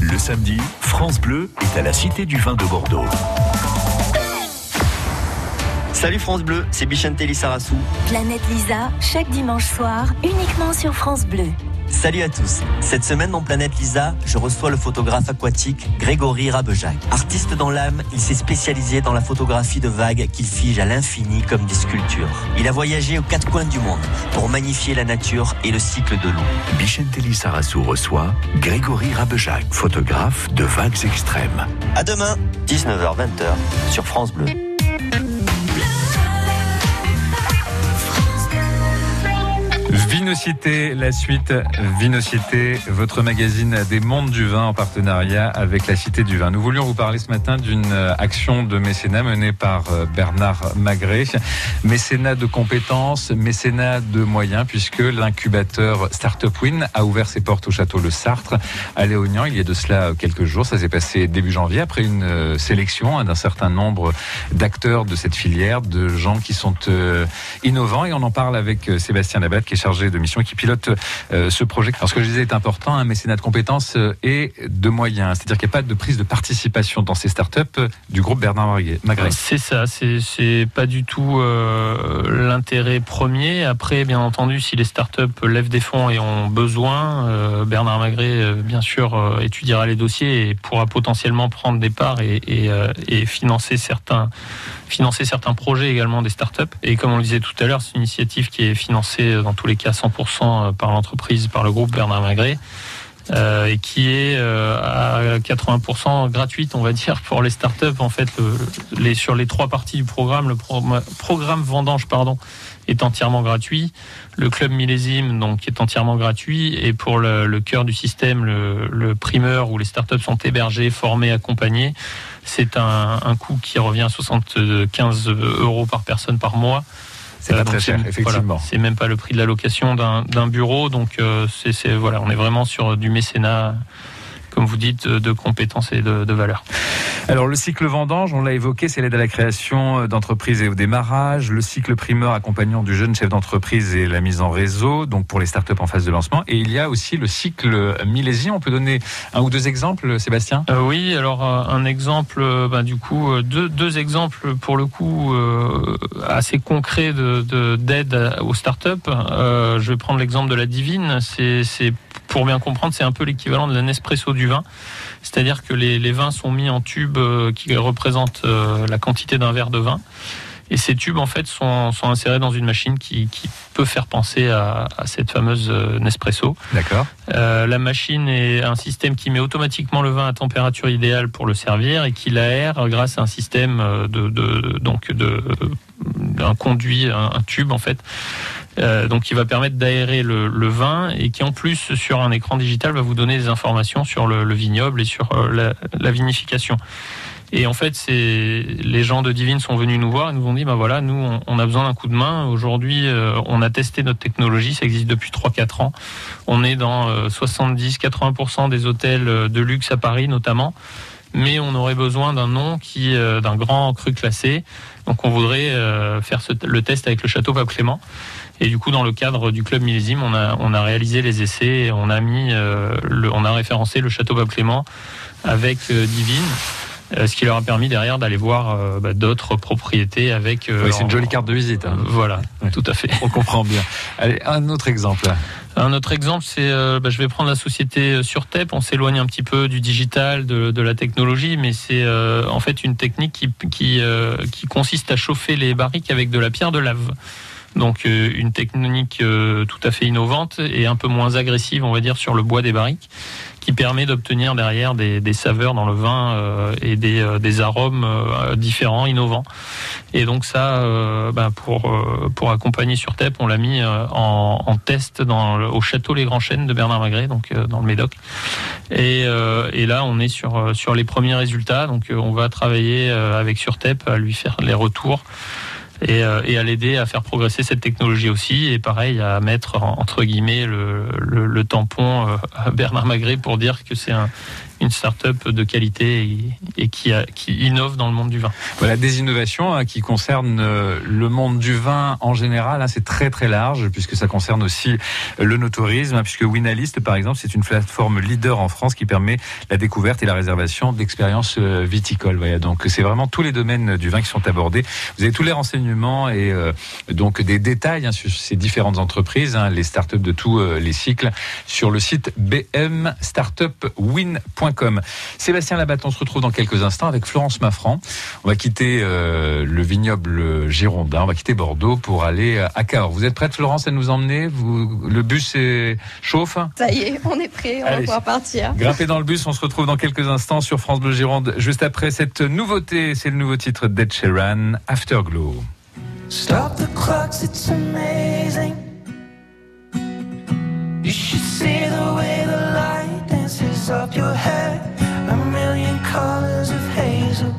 Le samedi, France Bleu est à la Cité du Vin de Bordeaux. Salut France Bleu, c'est Bichantelli Sarassou. Planète Lisa, chaque dimanche soir, uniquement sur France Bleu. Salut à tous. Cette semaine dans Planète Lisa, je reçois le photographe aquatique Grégory Rabejac. Artiste dans l'âme, il s'est spécialisé dans la photographie de vagues qu'il fige à l'infini comme des sculptures. Il a voyagé aux quatre coins du monde pour magnifier la nature et le cycle de l'eau. Bichentelli Sarassou reçoit Grégory Rabejac, photographe de vagues extrêmes. À demain, 19h-20h sur France Bleu. Vinocité, la suite Vinocité, votre magazine des mondes du vin en partenariat avec la Cité du Vin. Nous voulions vous parler ce matin d'une euh, action de mécénat menée par euh, Bernard Magret. Mécénat de compétences, mécénat de moyens, puisque l'incubateur Startup Win a ouvert ses portes au château Le Sartre à Léognan il y a de cela quelques jours. Ça s'est passé début janvier après une euh, sélection hein, d'un certain nombre d'acteurs de cette filière, de gens qui sont innovants. Et on en parle avec Sébastien Labatte, qui est chargé de mission qui pilote euh, ce projet. Alors ce que je disais est important, un mécénat de compétences euh, et de moyens. C'est-à-dire qu'il n'y a pas de prise de participation dans ces startups euh, du groupe Bernard Magret. C'est ça, c'est pas du tout l'intérêt premier. Après, bien entendu, si les startups lèvent des fonds et ont besoin, Bernard Magret, bien sûr, étudiera les dossiers et pourra potentiellement prendre des parts et financer certains financer certains projets également des startups. Et comme on le disait tout à l'heure, c'est une initiative qui est financée euh, dans tous les cas 100% par l'entreprise, par le groupe Bernard Magret. euh, et qui est euh, à 80% gratuite, on va dire, pour les startups. En fait, sur les trois parties du programme, le pro- programme vendange, pardon, est entièrement gratuit. Le club millésime, donc, est entièrement gratuit. Et pour le, le cœur du système, le, le primeur où les startups sont hébergées, formées, accompagnées, c'est un, un coût qui revient à 75 euros par personne par mois. C'est pas Euh, très donc cher, voilà, effectivement. c'est même pas le prix de la location d'un bureau, donc euh, c'est- voilà, on est vraiment sur du mécénat, comme vous dites, de, de compétences et de, de valeur. Alors le cycle vendange, on l'a évoqué, c'est l'aide à la création d'entreprises et au démarrage. Le cycle primeur accompagnant du jeune chef d'entreprise et la mise en réseau, donc pour les startups en phase de lancement. Et il y a aussi le cycle millésien. On peut donner un ou deux exemples, Sébastien? Euh, oui, alors euh, un exemple, euh, bah, du coup, deux, deux exemples pour le coup euh, assez concrets de de- d'aide aux startups. Euh, je vais prendre l'exemple de la Divine. C'est c'est- pour bien comprendre, c'est un peu l'équivalent de la Nespresso du vin. C'est-à-dire que les, les vins sont mis en tubes euh, qui représentent euh, la quantité d'un verre de vin. Et ces tubes, en fait, sont, sont insérés dans une machine qui, qui peut faire penser à, à cette fameuse euh, Nespresso. D'accord. Euh, la machine est un système qui met automatiquement le vin à température idéale pour le servir et qui l'aère grâce à un système de, de donc de un conduit, un, un tube en fait, Euh, donc qui va permettre d'aérer le, le vin et qui en plus sur un écran digital va vous donner des informations sur le, le vignoble et sur euh, la, la vinification. Et en fait, c'est les gens de Divine sont venus nous voir et nous ont dit, bah voilà, nous, on, a besoin d'un coup de main. Aujourd'hui, euh, on a testé notre technologie, ça existe depuis 3-4 ans. On est dans euh, 70-80% des hôtels de luxe à Paris, notamment. Mais on aurait besoin d'un nom qui, euh, d'un grand cru classé. Donc, on voudrait faire ce- le test avec le château Pape Clément. Et du coup, dans le cadre du club millésime, on a, on a réalisé les essais et on a mis, euh, le, on a référencé le château Pape Clément avec euh, Divine. Euh, ce qui leur a permis derrière d'aller voir euh, bah, d'autres propriétés avec. Oui, c'est une jolie carte de visite. hein. Voilà, tout à fait. On comprend bien. Allez, un autre exemple. Un autre exemple, c'est, bah, je vais prendre la société Surtep. On s'éloigne un petit peu du digital, de, de la technologie, mais c'est en fait une technique qui, qui, qui consiste à chauffer les barriques avec de la pierre de lave. Donc euh, une technique euh, tout à fait innovante et un peu moins agressive, on va dire, sur le bois des barriques, qui permet d'obtenir derrière des, des saveurs dans le vin euh, et des, des arômes différents, innovants. Et donc ça, bah, pour, pour accompagner sur TEP, on l'a mis en, en test dans au château Les Grands Chênes de Bernard Magret, donc dans le Médoc. Et, et là, on est sur, sur les premiers résultats. Donc on va travailler avec Surtep à lui faire les retours et, euh, et à l'aider à faire progresser cette technologie aussi. Et pareil, à mettre en- entre guillemets le, le, le tampon euh, Bernard Magret pour dire que c'est un, une start-up de qualité et, qui, innove dans le monde du vin. Voilà des innovations hein, qui concernent euh, le monde du vin en général. hein, c'est très très large puisque ça concerne aussi le notourisme. hein, puisque Winalist, par exemple, c'est une plateforme leader en France qui permet la découverte et la réservation d'expériences euh, viticoles. Voilà, donc c'est vraiment tous les domaines du vin qui sont abordés. Vous avez tous les renseignements et euh, donc des détails hein, sur ces différentes entreprises, les startups de tous les cycles, sur le site bmstartupwin.com. Sébastien Labatte, on se retrouve dans quelques instants avec Florence Maffran. On va quitter euh, le vignoble girondin, on va quitter Bordeaux pour aller à Cahors. Vous êtes prête, Florence, à nous emmener? Vous, Le bus est chauffe? Ça y est, on est prêt, on va pouvoir partir. Grimpez dans le bus, on se retrouve dans quelques instants sur France Bleu Gironde. Juste après cette nouveauté, c'est le nouveau titre d'Ed Sheeran, Afterglow. Stop the clocks, it's amazing. You should see the way up your hair. A million colors of hazel,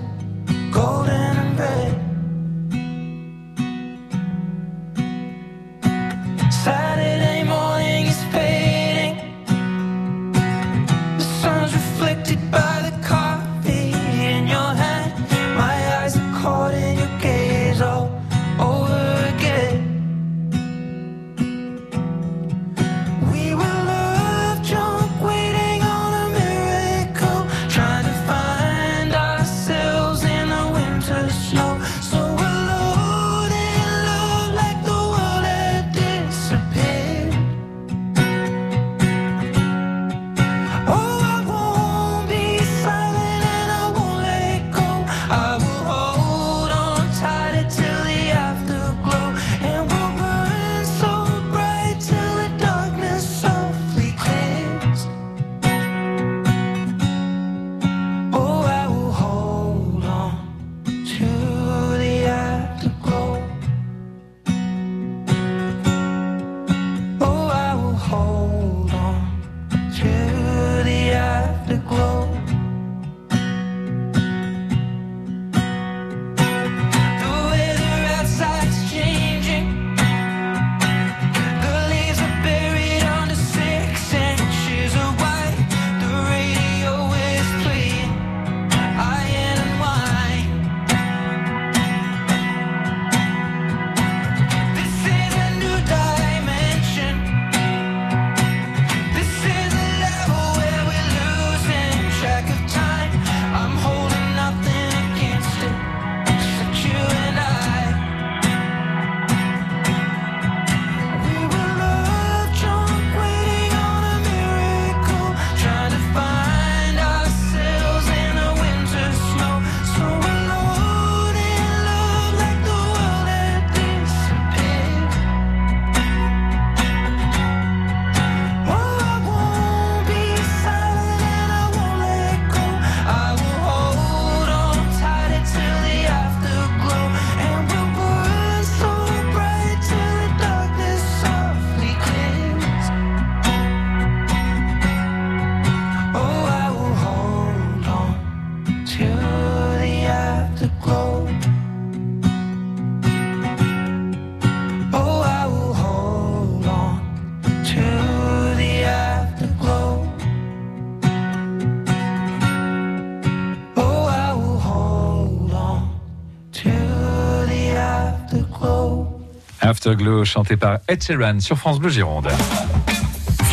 Afterglow, chanté par Ed Sheeran sur France Bleu Gironde.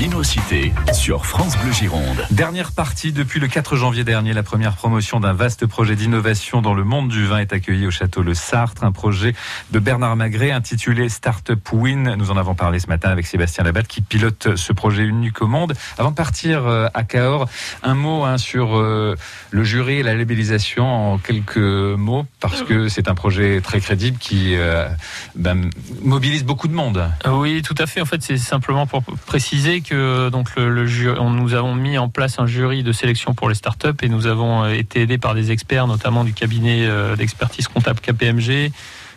Vinocité sur France Bleu Gironde. Dernière partie, depuis le 4 janvier dernier, la première promotion d'un vaste projet d'innovation dans le monde du vin est accueillie au château Le Sartre, un projet de Bernard Magret intitulé Startup Win. Nous en avons parlé ce matin avec Sébastien Labatte qui pilote ce projet unique au monde. Avant de partir euh, à Cahors, un mot hein, sur euh, le jury et la labellisation en quelques mots, parce que c'est un projet très crédible qui euh, ben, mobilise beaucoup de monde. Oui, tout à fait. En fait, c'est simplement pour préciser que donc nous avons mis en place un jury de sélection pour les startups et nous avons euh, été aidés par des experts, notamment du cabinet euh, d'expertise comptable KPMG,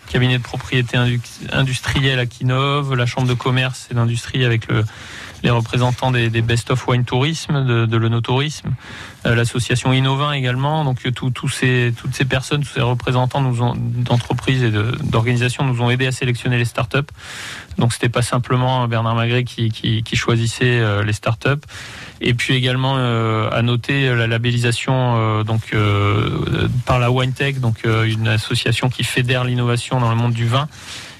cabinet de propriété indu- industrielle Akinov, la chambre de commerce et d'industrie avec le- les représentants des, Best of Wine Tourisme, de, de l'Onotourisme, euh, l'association Innovin également. Donc euh, tous ces, toutes ces personnes, tous ces représentants d'entreprises et d'organisations nous ont aidés à sélectionner les startups. Donc c'était pas simplement Bernard Magret qui, choisissait euh, les startups. Et puis également à noter la labellisation donc par la WineTech, donc une association qui fédère l'innovation dans le monde du vin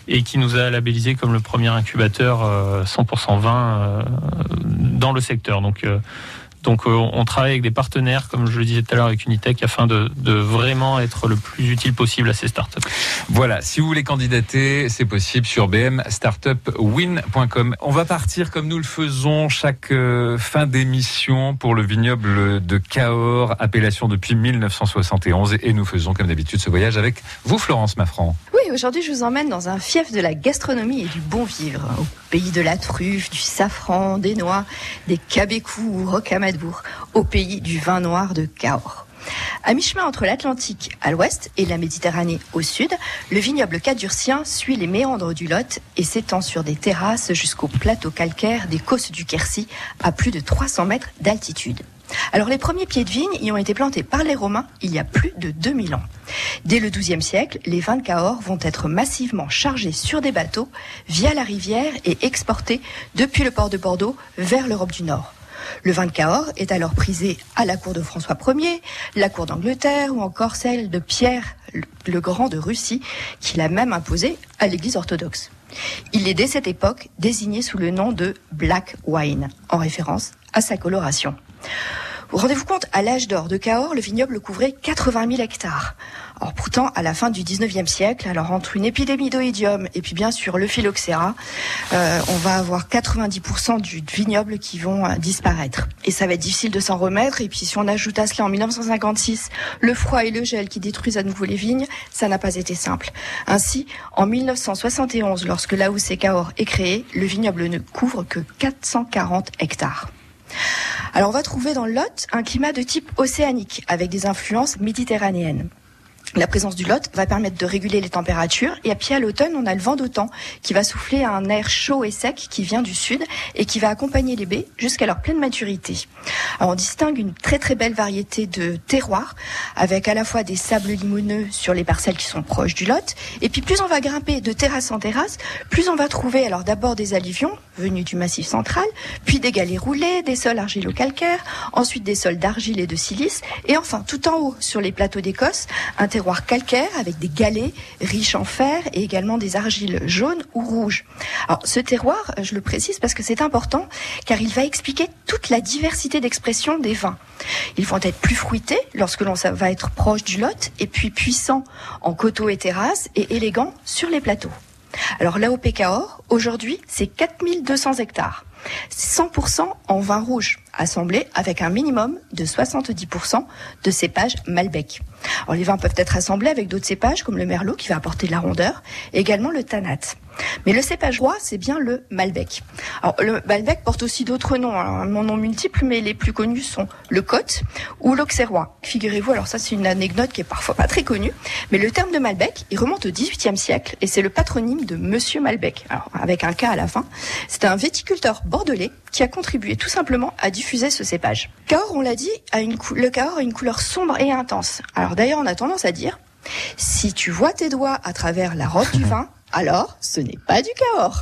et qui nous a labellisé comme le premier incubateur euh, 100% vin euh, dans le secteur. Donc euh, donc euh, on travaille avec des partenaires, comme je le disais tout à l'heure avec Unitech, afin de, de vraiment être le plus utile possible à ces startups. Voilà, si vous voulez candidater, c'est possible sur bmstartupwin.com. On va partir comme nous le faisons chaque euh, fin d'émission pour le vignoble de Cahors, appellation depuis 1971. Et nous faisons comme d'habitude ce voyage avec vous, Florence Maffran. Oui, aujourd'hui je vous emmène dans un fief de la gastronomie et du bon vivre, au pays de la truffe, du safran, des noix, des cabécous ou au pays du vin noir de Cahors. À mi-chemin entre l'Atlantique à l'ouest et la Méditerranée au sud, le vignoble cadurcien suit les méandres du Lot et s'étend sur des terrasses jusqu'au plateau calcaire des Causses du Quercy à plus de 300 mètres d'altitude. Alors les premiers pieds de vigne y ont été plantés par les Romains il y a plus de 2000 ans. Dès le XIIe siècle, les vins de Cahors vont être massivement chargés sur des bateaux via la rivière et exportés depuis le port de Bordeaux vers l'Europe du Nord. Le vin de Cahors est alors prisé à la cour de François Ier, la cour d'Angleterre ou encore celle de Pierre le Grand de Russie, qui l'a même imposé à l'Église orthodoxe. Il est dès cette époque désigné sous le nom de Black Wine, en référence à sa coloration. Vous rendez-vous compte, à l'âge d'or de Cahors, le vignoble couvrait 80 000 hectares. Alors pourtant, à la fin du 19e siècle, alors entre une épidémie d'oïdium et puis bien sûr le phylloxéra, euh, on va avoir 90% du vignoble qui vont euh, disparaître. Et ça va être difficile de s'en remettre. Et puis si on ajoute à cela en 1956 le froid et le gel qui détruisent à nouveau les vignes, ça n'a pas été simple. Ainsi, en 1971, lorsque l'AOC Cahors est créé, le vignoble ne couvre que 440 hectares. Alors on va trouver dans le Lot un climat de type océanique avec des influences méditerranéennes. La présence du Lot va permettre de réguler les températures et puis à l'automne, on a le vent d'automne qui va souffler un air chaud et sec qui vient du sud et qui va accompagner les baies jusqu'à leur pleine maturité. On distingue une très très belle variété de terroirs avec à la fois des sables limoneux sur les parcelles qui sont proches du Lot et puis plus on va grimper de terrasse en terrasse, plus on va trouver alors d'abord des alluvions venus du massif central, puis des galets roulés, des sols argilo-calcaires, ensuite des sols d'argile et de silice et enfin tout en haut sur les plateaux d'Écosse, un terroir calcaire avec des galets riches en fer et également des argiles jaunes ou rouges. Alors ce terroir, je le précise parce que c'est important car il va expliquer toute la diversité d'expression des vins. Ils vont être plus fruités lorsque l'on va être proche du Lot et puis puissants en coteaux et terrasses et élégants sur les plateaux. Alors l'AOP Cahors, aujourd'hui, c'est 4200 hectares. 100% en vin rouge, assemblé avec un minimum de 70% de cépages Malbec. Les vins peuvent être assemblés avec d'autres cépages comme le merlot qui va apporter de la rondeur, et également le tanat. Mais le cépage roi, c'est bien le Malbec. Alors le Malbec porte aussi d'autres noms, alors, un nom multiple, mais les plus connus sont le Côte ou l'Auxerrois. Figurez-vous, alors ça c'est une anecdote qui est parfois pas très connue, mais le terme de Malbec, il remonte au XVIIIe siècle et c'est le patronyme de Monsieur Malbec, alors avec un K à la fin. C'est un viticulteur bordelais qui a contribué tout simplement à diffuser ce cépage. Cahors, on l'a dit, a une le Cahors a une couleur sombre et intense. Alors d'ailleurs, on a tendance à dire, si tu vois tes doigts à travers la robe du vin, alors ce n'est pas du Cahors.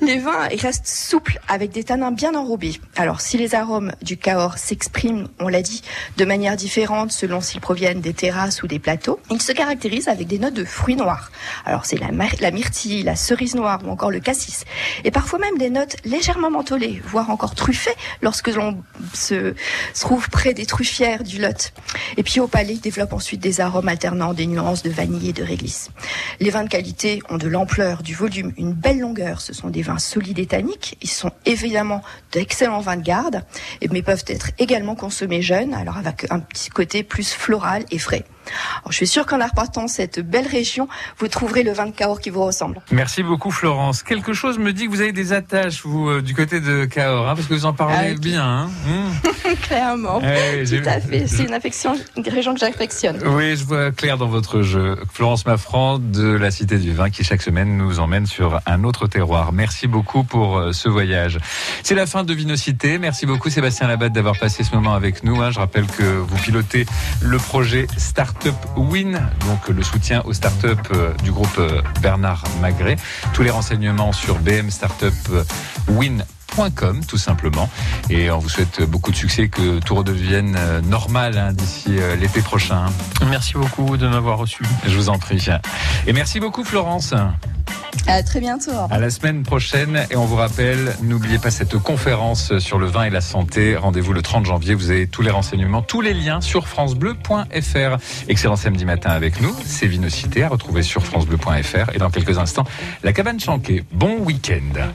Les vins ils restent souples avec des tanins bien enrobés. Alors si les arômes du Cahors s'expriment, on l'a dit, de manière différente selon s'ils proviennent des terrasses ou des plateaux, ils se caractérisent avec des notes de fruits noirs. Alors c'est la, myrtille, la cerise noire ou encore le cassis. Et parfois même des notes légèrement mentholées, voire encore truffées lorsque l'on se, trouve près des truffières du Lot. Et puis au palais développe ensuite des arômes alternant des nuances de vanille et de réglisse. Les vins de qualité ont de l'ampleur, du volume, une belle longueur. Ce sont des vins solides et tanniques. Ils sont évidemment d'excellents vins de garde, mais peuvent être également consommés jeunes, alors avec un petit côté plus floral et frais. Alors, je suis sûre qu'en arpentant cette belle région, vous trouverez le vin de Cahors qui vous ressemble. Merci beaucoup Florence. Quelque chose me dit que vous avez des attaches, vous, euh, du côté de Cahors, hein, parce que vous en parlez Ah, bien. hein. Mmh. Clairement. Tout à fait. C'est une affection, une région que j'affectionne. Oui, je vois clair dans votre jeu. Florence Maffran de la Cité du Vin qui chaque semaine nous emmène sur un autre terroir. Merci beaucoup pour euh, ce voyage. C'est la fin de Vinocité. Merci beaucoup Sébastien Labatte d'avoir passé ce moment avec nous. hein. Je rappelle que vous pilotez le projet Startup Win, donc le soutien aux startups euh, du groupe euh, Bernard Magret. Tous les renseignements sur bmstartupwin.com tout simplement et on vous souhaite beaucoup de succès que tout redevienne euh, normal hein, d'ici euh, l'été prochain. Merci beaucoup de m'avoir reçu. Je vous en prie. Et merci beaucoup Florence. À très bientôt. À la semaine prochaine et on vous rappelle, n'oubliez pas cette conférence sur le vin et la santé. Rendez-vous le 30 janvier. Vous avez tous les renseignements, tous les liens sur francebleu.fr. Excellent samedi matin avec nous. C'est Vinocité à retrouver sur francebleu.fr et dans quelques instants, la cabane chanquée. Bon week-end.